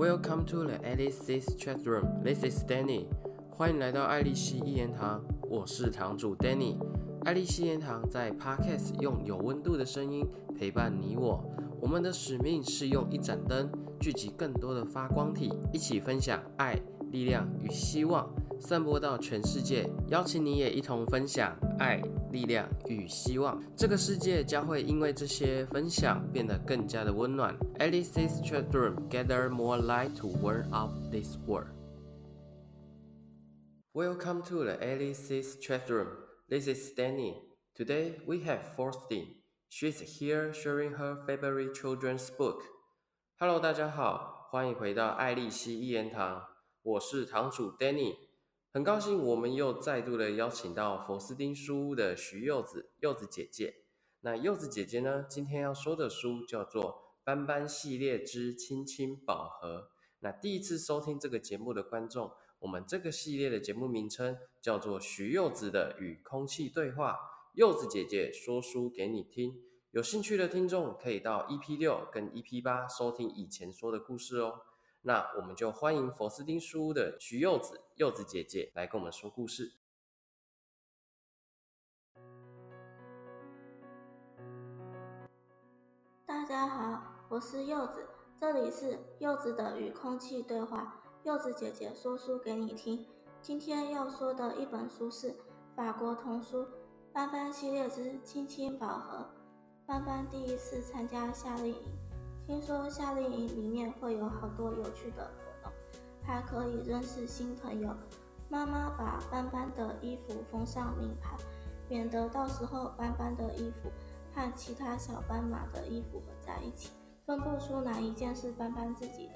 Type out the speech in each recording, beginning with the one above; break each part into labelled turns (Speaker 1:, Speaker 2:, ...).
Speaker 1: Welcome to the Alice's Chat Room. This is Danny. 欢迎来到爱丽丝一言堂，我是堂主 Danny。爱丽丝一言堂在 Podcast 用有温度的声音陪伴你我。我们的使命是用一盏灯聚集更多的发光体，一起分享爱、力量与希望，散播到全世界。邀请你也一同分享爱、力量与希望。这个世界将会因为这些分享变得更加的温暖。Alice's Chat Room gather more light to warm up this world. Welcome to the Alice's Chat Room. This is Danny. Today we have Faustin. She's here sharing her favorite children's book. Hello，大家好，欢迎回到爱丽丝一言堂，我是堂主 Danny。 很高兴我们又再度的邀请到佛斯丁书屋的徐柚子，柚子姐姐。那柚子姐姐呢，今天要说的书叫做《斑斑系列之亲亲宝盒》。那第一次收听这个节目的观众，我们这个系列的节目名称叫做徐柚子的与空气对话。柚子姐姐说书给你听，有兴趣的听众可以到 EP 六跟 EP 八收听以前说的故事哦。那我们就欢迎佛斯丁书屋的徐柚子柚子姐姐来跟我们说故事。
Speaker 2: 大家好，我是柚子，这里是柚子的与空气对话。柚子姐姐说书给你听。今天要说的一本书是法国童书。斑斑系列之亲亲宝盒。斑斑第一次参加夏令营，听说夏令营里面会有好多有趣的活动，还可以认识新朋友。妈妈把斑斑的衣服封上名牌，免得到时候斑斑的衣服和其他小斑马的衣服混在一起，分不出哪一件是斑斑自己的。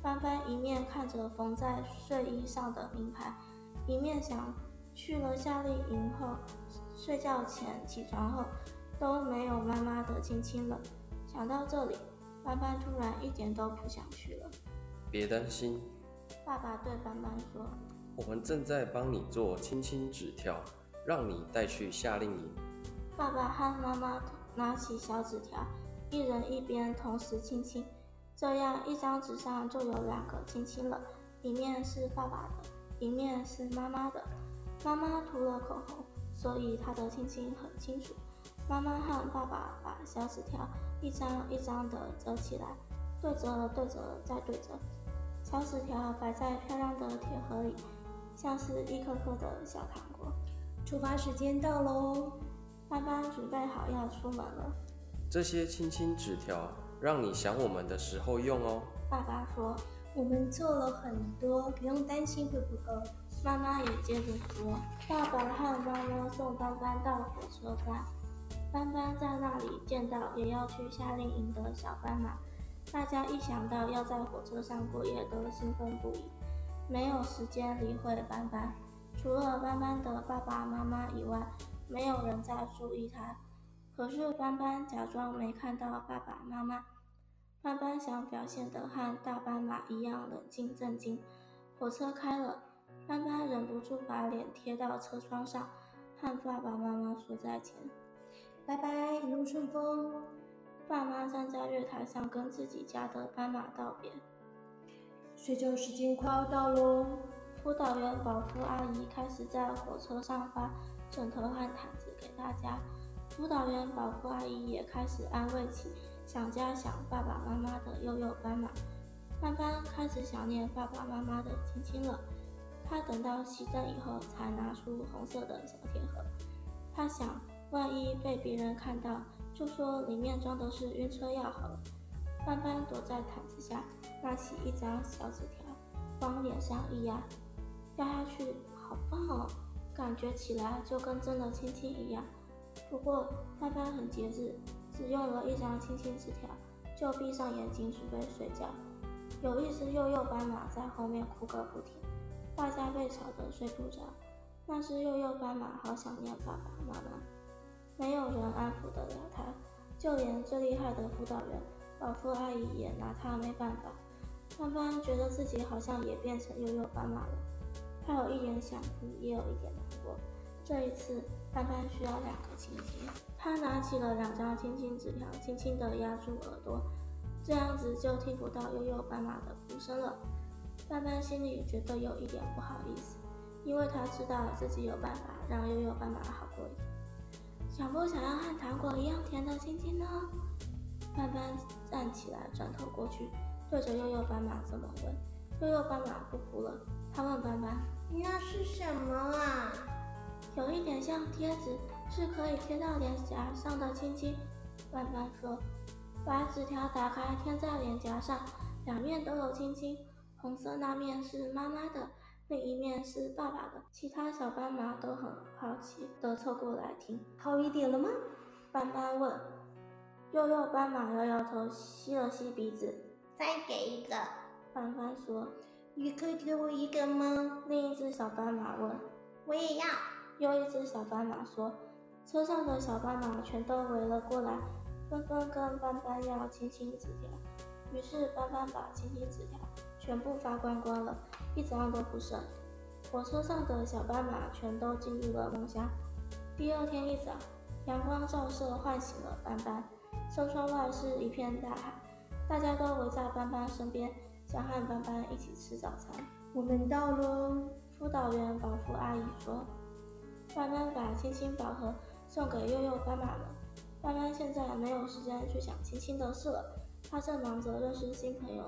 Speaker 2: 斑斑一面看着缝在睡衣上的名牌，一面想。去了夏令营后，睡觉前、起床后都没有妈妈的亲亲了。想到这里，斑斑突然一点都不想去了。
Speaker 1: 别担心，
Speaker 2: 爸爸对斑斑说：“
Speaker 1: 我们正在帮你做亲亲纸条，让你带去夏令营。”
Speaker 2: 爸爸和妈妈拿起小纸条，一人一边，同时亲亲，这样一张纸上就有两个亲亲了，一面是爸爸的，一面是妈妈的。妈妈涂了口红，所以她的亲亲很清楚。妈妈和爸爸把小纸条一张一张的折起来，对折对折再对折，小纸条摆在漂亮的铁盒里，像是一颗颗的小糖果。
Speaker 3: 出发时间到喽，
Speaker 2: 斑斑准备好要出门了。
Speaker 1: 这些亲亲纸条让你想我们的时候用哦。
Speaker 2: 爸爸说：“
Speaker 3: 我们做了很多，不用担心会不够。”
Speaker 2: 妈妈也接着说：“爸爸和妈妈送斑斑到火车站，斑斑在那里见到也要去夏令营的小斑马，大家一想到要在火车上过夜都兴奋不已，没有时间理会斑斑。除了斑斑的爸爸妈妈以外，没有人在注意他。可是斑斑假装没看到爸爸妈妈，斑斑想表现得和大斑马一样冷静镇静。火车开了。”斑斑忍不住把脸贴到车窗上，和爸爸妈妈说再见。
Speaker 3: 拜拜，一路顺风。
Speaker 2: 爸妈站在月台上跟自己家的斑马道别。
Speaker 3: 睡觉时间快要到喽。
Speaker 2: 辅导员保夫阿姨开始在火车上发枕头和毯子给大家。辅导员保夫阿姨也开始安慰起想家想爸爸妈妈的幼幼斑马。斑斑开始想念爸爸妈妈的亲亲了。他等到熄灯以后，才拿出红色的小铁盒。他想，万一被别人看到，就说里面装的是晕车药好了。斑斑躲在毯子下，拿起一张小纸条，往脸上一压，压下去，好棒哦，感觉起来就跟真的亲亲一样。不过斑斑很节制，只用了一张亲亲纸条，就闭上眼睛准备睡觉。有一只幼幼斑马在后面哭个不停。大家被吵得睡不着，那只幼幼斑马好想念爸爸妈妈，没有人安抚得了他，就连最厉害的辅导员老夫阿姨也拿他没办法。斑斑觉得自己好像也变成悠悠斑马了，他有一点想哭，也有一点难过。这一次，斑斑需要两个亲亲，他拿起了两张亲亲纸条，轻轻地压住耳朵。这样子就听不到悠悠斑马的哭声了。斑斑心里觉得有一点不好意思，因为他知道自己有办法让悠悠斑马好过一点。想不想要和糖果一样甜的亲亲呢？斑斑站起来，转头过去，对着悠悠斑马这么问。悠悠斑马不哭了，他问斑斑：“
Speaker 3: 那是什么啊？”
Speaker 2: 有一点像贴纸，是可以贴到脸颊上的亲亲。斑斑说：“把纸条打开，贴在脸颊上，两面都有亲亲。红色那面是妈妈的，另一面是爸爸的。”其他小斑马都很好奇地凑过来听。
Speaker 3: 好一点了吗？
Speaker 2: 斑斑问。悠悠斑马摇摇头，吸了吸鼻子。
Speaker 3: 再给一个。
Speaker 2: 斑斑说：“
Speaker 3: 你可以给我一个吗？”
Speaker 2: 另一只小斑马问。
Speaker 3: “我也要。”
Speaker 2: 又一只小斑马说。车上的小斑马全都围了过来，纷纷跟斑斑要亲亲纸条。于是斑斑把亲亲纸条全部发光光了，一张都不剩。火车上的小斑马全都进入了梦乡。第二天一早，阳光照射，唤醒了斑斑。车窗外是一片大海，大家都围在斑斑身边，想和斑斑一起吃早餐。
Speaker 3: 我们到喽，
Speaker 2: 辅导员保护阿姨说。斑斑把亲亲宝盒送给悠悠斑马们。斑斑现在没有时间去想亲亲的事了，他正忙着认识新朋友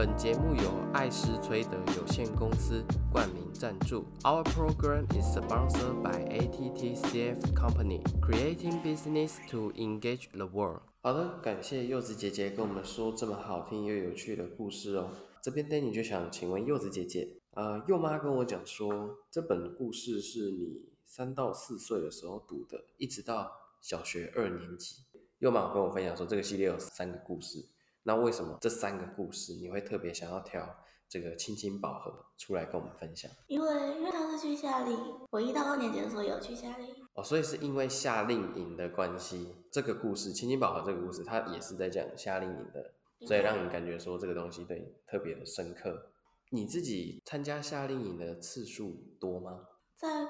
Speaker 1: 本节目由艾斯崔德有限公司冠名赞助。Our program is sponsored by ATTCF Company, creating business to engage the world. 好的，感谢柚子姐姐跟我们说这么好听又有趣的故事哦。这边 Danny 就想请问柚子姐姐，呃，柚妈跟我讲说，这本故事是你三到四岁的时候读的，一直到小学二年级。柚妈跟我分享说，这个系列有三个故事。那为什么这三个故事你会特别想要挑这个亲亲宝盒出来跟我们分享？
Speaker 2: 因为因为他是去夏令营，我一到二年级的时候有去夏令营。
Speaker 1: 哦，所以是因为夏令营的关系，这个故事亲亲宝盒这个故事，它也是在讲夏令营的，所以让你感觉说这个东西对你特别的深刻。你自己参加夏令营的次数多吗？
Speaker 2: 在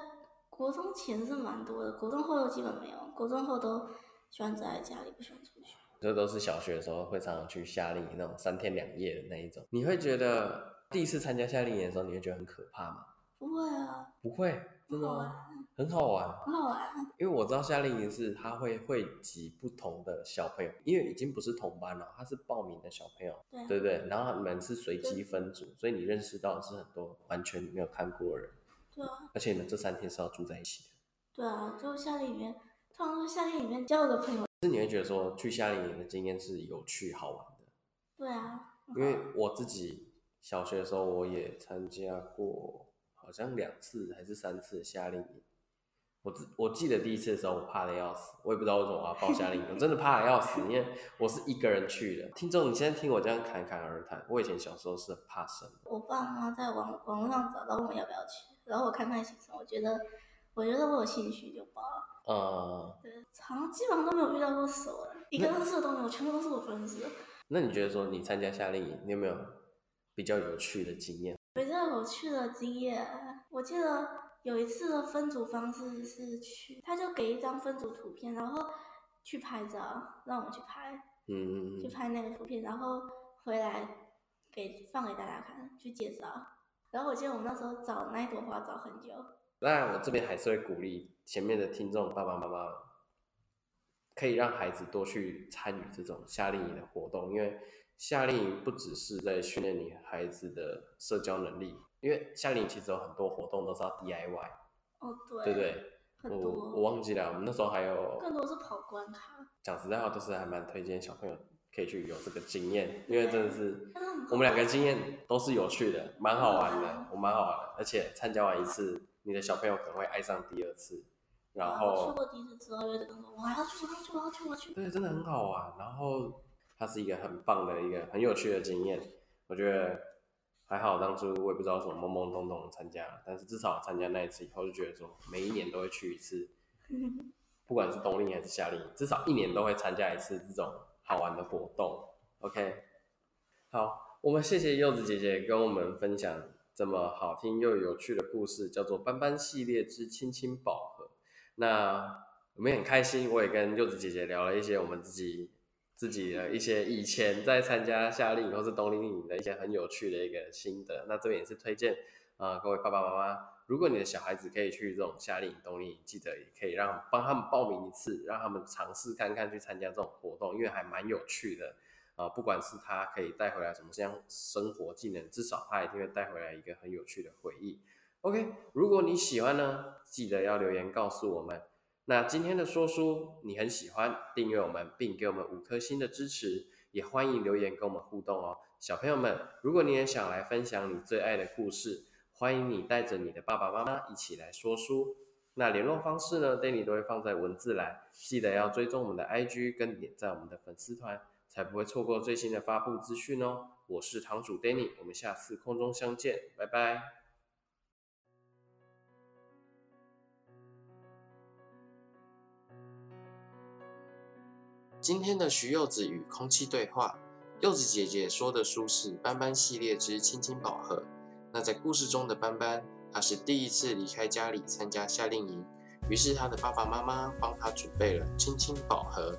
Speaker 2: 国中前是蛮多的，国中后基本没有，国中后都喜欢宅在家里，不喜欢出去。
Speaker 1: 这都是小学的时候会常常去夏令营那种三天两夜的那一种。你会觉得第一次参加夏令营的时候，你会觉得很可怕吗？
Speaker 2: 不会啊，
Speaker 1: 不会，真的吗？很好玩，
Speaker 2: 很好玩。
Speaker 1: 因为我知道夏令营是他会汇集不同的小朋友，因为已经不是同班了，他是报名的小朋友，
Speaker 2: 对
Speaker 1: 对不对？然后你们是随机分组，所以你认识到的是很多完全没有看过的人。
Speaker 2: 对啊。
Speaker 1: 而且你们这三天是要住在一起的。
Speaker 2: 对啊，就夏令营里面，通常夏令营里面交的朋友。
Speaker 1: 是你会觉得说去夏令营的经验是有趣好玩的。
Speaker 2: 对啊。
Speaker 1: 因为我自己小学的时候我也参加过，好像两次还是三次夏令营。我我记得第一次的时候我怕的要死，我也不知道为什么我要报夏令营，我真的怕的要死，因为我是一个人去的。听众，你现在听我这样侃侃而谈，我以前小时候是很怕生的。
Speaker 2: 我爸妈在网网络上找到问我要不要去，然后我看看行程，我觉得我觉得我有兴趣就报了。
Speaker 1: 呃，
Speaker 2: 对，好像基本上都没有遇到过熟人，一个认识的都没有，全部都是我不认识的。
Speaker 1: 那你觉得说你参加夏令营，你有没有比较有趣的经验？
Speaker 2: 比较有趣的经验，我记得有一次的分组方式是去，他就给一张分组图片，然后去拍照，让我们去拍，
Speaker 1: 嗯嗯
Speaker 2: 去拍那个图片，然后回来给放给大家看，去介绍。然后我记得我们那时候找那一朵花找很久。
Speaker 1: 当然，我这边还是会鼓励前面的听众爸爸妈妈，可以让孩子多去参与这种夏令营的活动，因为夏令营不只是在训练你孩子的社交能力，因为夏令营其实有很多活动都是要 DIY，
Speaker 2: 哦对，
Speaker 1: 对不对？我
Speaker 2: 很多，
Speaker 1: 我忘记了，我们那时候还有
Speaker 2: 更多是跑关卡。
Speaker 1: 讲实在话，就是还蛮推荐小朋友可以去有这个经验，因为真的是我们两个经验都是有趣的，蛮好玩的，我蛮好玩的，而且参加完一次，你的小朋友可能会爱上第二次，然
Speaker 2: 后去过第一次之后，就跟我说我还要去，我要去，我要去，我要去。
Speaker 1: 对，真的很好玩，然后它是一个很棒的一个很有趣的经验，我觉得还好，当初我也不知道什么懵懵懂懂地参加，但是至少参加那一次以后，就觉得说每一年都会去一次，不管是冬令还是夏令营，至少一年都会参加一次这种好玩的活动。OK，好，我们谢谢柚子姐姐跟我们分享这么好听又有趣的故事，叫做《斑斑系列之亲亲宝盒》。那我们很开心，我也跟柚子姐姐聊了一些我们自己自己的一些以前在参加夏令营或是冬令营的一些很有趣的一个心得。那这边也是推荐啊，各位爸爸妈妈，如果你的小孩子可以去这种夏令营、冬令营，记得也可以让帮他们报名一次，让他们尝试看看去参加这种活动，因为还蛮有趣的。啊，不管是他可以带回来什么样生活技能，至少他一定会带回来一个很有趣的回忆。OK，如果你喜欢呢，记得要留言告诉我们。那今天的说书你很喜欢，订阅我们并给我们五颗星的支持，也欢迎留言跟我们互动哦。小朋友们，如果你也想来分享你最爱的故事，欢迎你带着你的爸爸妈妈一起来说书。那联络方式呢，Danny 都会放在文字栏，记得要追踪我们的 IG 跟点赞我们的粉丝团。才不会错过最新的发布资讯哦！我是堂主 Danny，我们下次空中相见，拜拜。今天的徐柚子与空气对话，柚子姐姐说的书是《斑斑系列之亲亲宝盒》。那在故事中的斑斑，她是第一次离开家里参加夏令营。于是他的爸爸妈妈帮他准备了亲亲宝盒，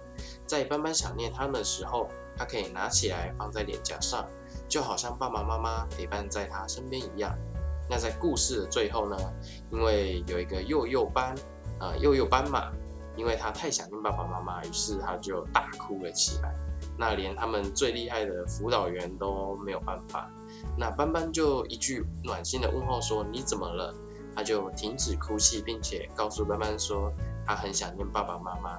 Speaker 1: 在斑斑想念他们的时候，他可以拿起来放在脸颊上，就好像爸爸妈妈陪伴在他身边一样。那在故事的最后呢？因为有一个幼幼斑，呃，幼幼斑马，因为他太想念爸爸妈妈，于是他就大哭了起来。那连他们最厉害的辅导员都没有办法。那斑斑就一句暖心的问候说：“你怎么了？”他就停止哭泣，并且告诉斑斑说，他很想念爸爸妈妈。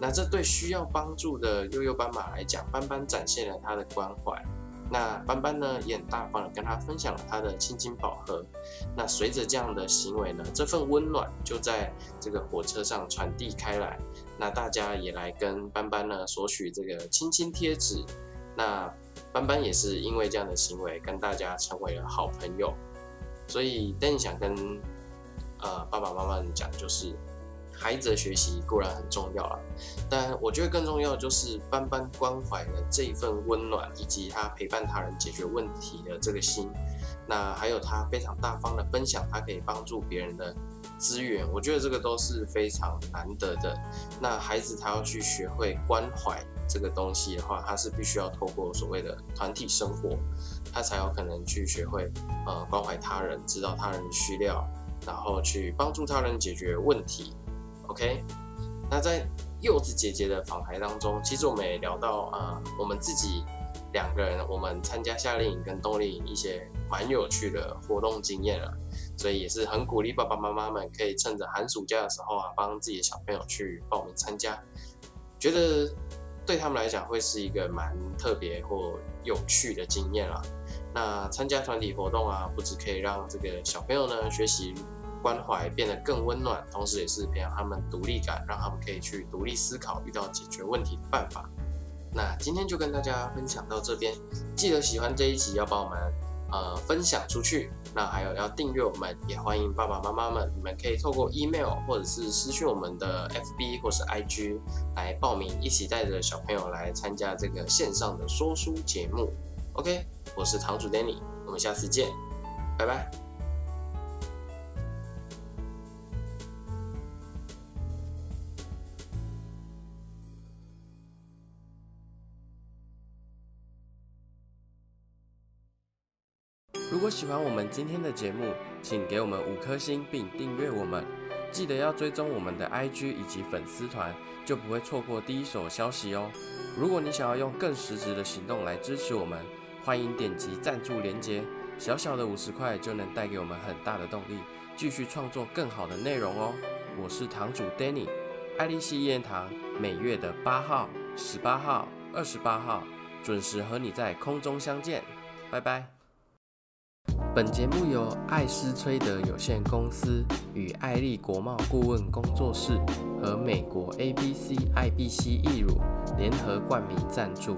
Speaker 1: 那这对需要帮助的悠悠斑马来讲，斑斑展现了他的关怀。那斑斑呢，也很大方的跟他分享了他的亲亲宝盒。那随着这样的行为呢，这份温暖就在这个火车上传递开来。那大家也来跟斑斑呢索取这个亲亲贴纸。那斑斑也是因为这样的行为，跟大家成为了好朋友。所以，Danny 想跟呃，爸爸妈妈讲就是，孩子的学习固然很重要啊，但我觉得更重要的就是斑斑关怀的这一份温暖，以及他陪伴他人解决问题的这个心，那还有他非常大方的分享，他可以帮助别人的资源，我觉得这个都是非常难得的。那孩子他要去学会关怀这个东西的话，他是必须要透过所谓的团体生活，他才有可能去学会呃关怀他人，知道他人的需要。然后去帮助他人解决问题，OK？那在柚子姐姐的访谈当中，其实我们也聊到啊，我们自己两个人，我们参加夏令营跟冬令营一些蛮有趣的活动经验了，所以也是很鼓励爸爸妈妈们可以趁着寒暑假的时候啊，帮自己的小朋友去报名参加，觉得对他们来讲会是一个蛮特别或有趣的经验了。那参加团体活动啊，不只可以让这个小朋友呢学习关怀变得更温暖，同时也是培养他们独立感，让他们可以去独立思考，遇到解决问题的办法。那今天就跟大家分享到这边，记得喜欢这一集要帮我们呃分享出去，那还有要订阅我们，也欢迎爸爸妈妈们，你们可以透过 email 或者是私讯我们的 FB 或是 IG 来报名，一起带着小朋友来参加这个线上的说书节目。OK，我是堂主 Danny，我们下次见，拜拜。如果喜欢我们今天的节目，请给我们五颗星并订阅我们，记得要追踪我们的 IG 以及粉丝团，就不会错过第一手消息哦。如果你想要用更实质的行动来支持我们，欢迎点击赞助连结，小小的五十块就能带给我们很大的动力，继续创作更好的内容哦。我是堂主 Danny，爱丽丝一言堂每月的八号、十八号、二十八号准时和你在空中相见，拜拜。本节目由艾斯崔德有限公司与艾丽国贸顾问工作室和美国 ABC IBC 易乳联合冠名赞助。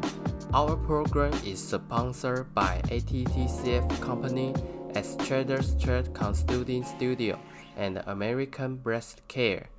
Speaker 1: Our program is sponsored by ATTCF Company, as Traders Trade Consulting Studio, and American Breast Care.